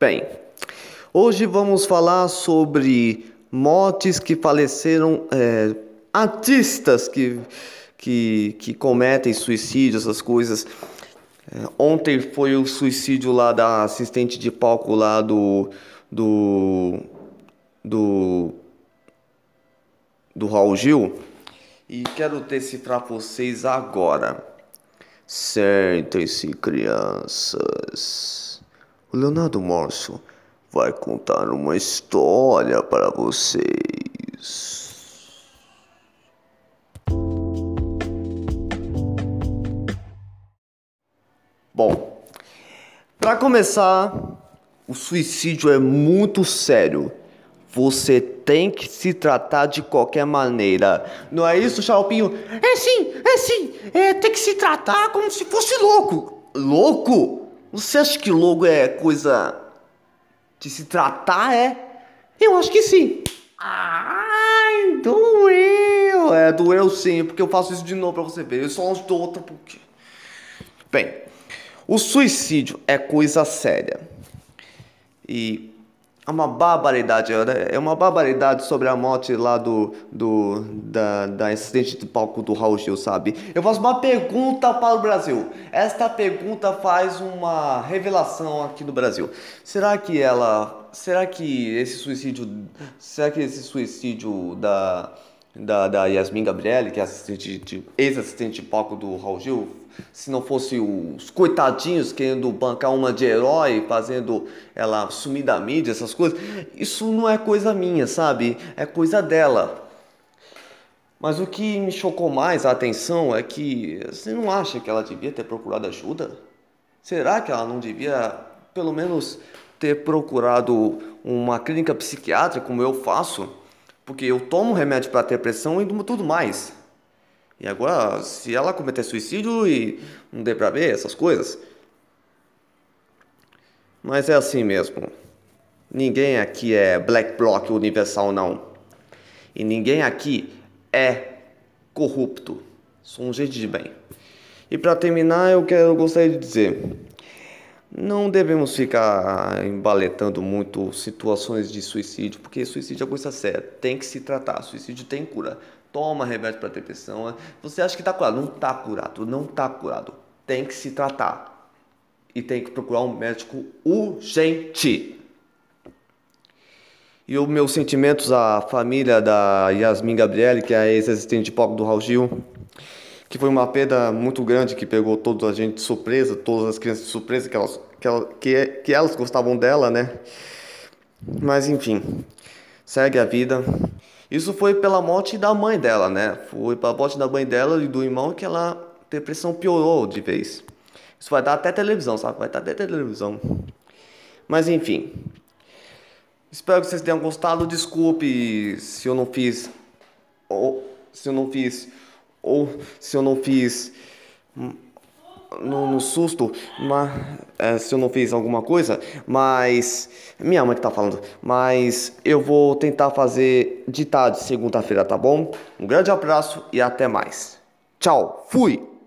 Bem, hoje vamos falar sobre mortes que faleceram, é, artistas que, que, que cometem suicídio, essas coisas. É, ontem foi o suicídio lá da assistente de palco lá do. do. do. do Raul Gil. E quero decifrar vocês agora. Sentem-se, crianças. O Leonardo Morso vai contar uma história para vocês. Bom, para começar, o suicídio é muito sério. Você tem que se tratar de qualquer maneira. Não é isso, Chalpinho? É sim, é sim. É, tem que se tratar como se fosse louco. Louco? Você acha que louco é coisa de se tratar, é? Eu acho que sim. Ai, doeu. É, doeu sim, porque eu faço isso de novo pra você ver. Eu só dou outra porque... Bem, o suicídio é coisa séria. E é uma barbaridade, é uma barbaridade sobre a morte lá do, do da, da assistente de palco do Raul Gil, sabe? Eu faço uma pergunta para o Brasil. Esta pergunta faz uma revelação aqui no Brasil. Será que ela, será que esse suicídio, será que esse suicídio da da, da Yasmin Gabriele, que é assistente ex-assistente de palco do Raul Gil, se não fosse os coitadinhos querendo bancar uma de herói, fazendo ela sumir da mídia, essas coisas, isso não é coisa minha, sabe? É coisa dela. Mas o que me chocou mais a atenção é que você não acha que ela devia ter procurado ajuda? Será que ela não devia, pelo menos, ter procurado uma clínica psiquiátrica como eu faço? Porque eu tomo remédio para ter pressão e tudo mais. E agora, se ela cometer suicídio e não der pra ver essas coisas. Mas é assim mesmo. Ninguém aqui é Black Bloc Universal, não. E ninguém aqui é corrupto. Sou um jeito de bem. E para terminar, eu quero eu gostaria de dizer: não devemos ficar embaletando muito situações de suicídio, porque suicídio é coisa séria, tem que se tratar. Suicídio tem cura toma remédio para depressão. Você acha que está curado? Não está curado, não está curado. Tem que se tratar e tem que procurar um médico urgente. E os meus sentimentos à família da Yasmin Gabriele, que é ex-assistente de palco do Raul Gil, que foi uma perda muito grande que pegou toda a gente de surpresa, todas as crianças de surpresa, que elas, que, ela, que, que elas gostavam dela, né? Mas enfim, segue a vida. Isso foi pela morte da mãe dela, né? Foi pela morte da mãe dela e do irmão que ela a depressão piorou de vez. Isso vai dar até televisão, sabe? Vai dar até televisão. Mas enfim. Espero que vocês tenham gostado. Desculpe se eu não fiz ou se eu não fiz ou se eu não fiz no, no susto, mas é, se eu não fiz alguma coisa, mas minha mãe que tá falando, mas eu vou tentar fazer de tarde segunda-feira, tá bom? Um grande abraço e até mais. Tchau, fui.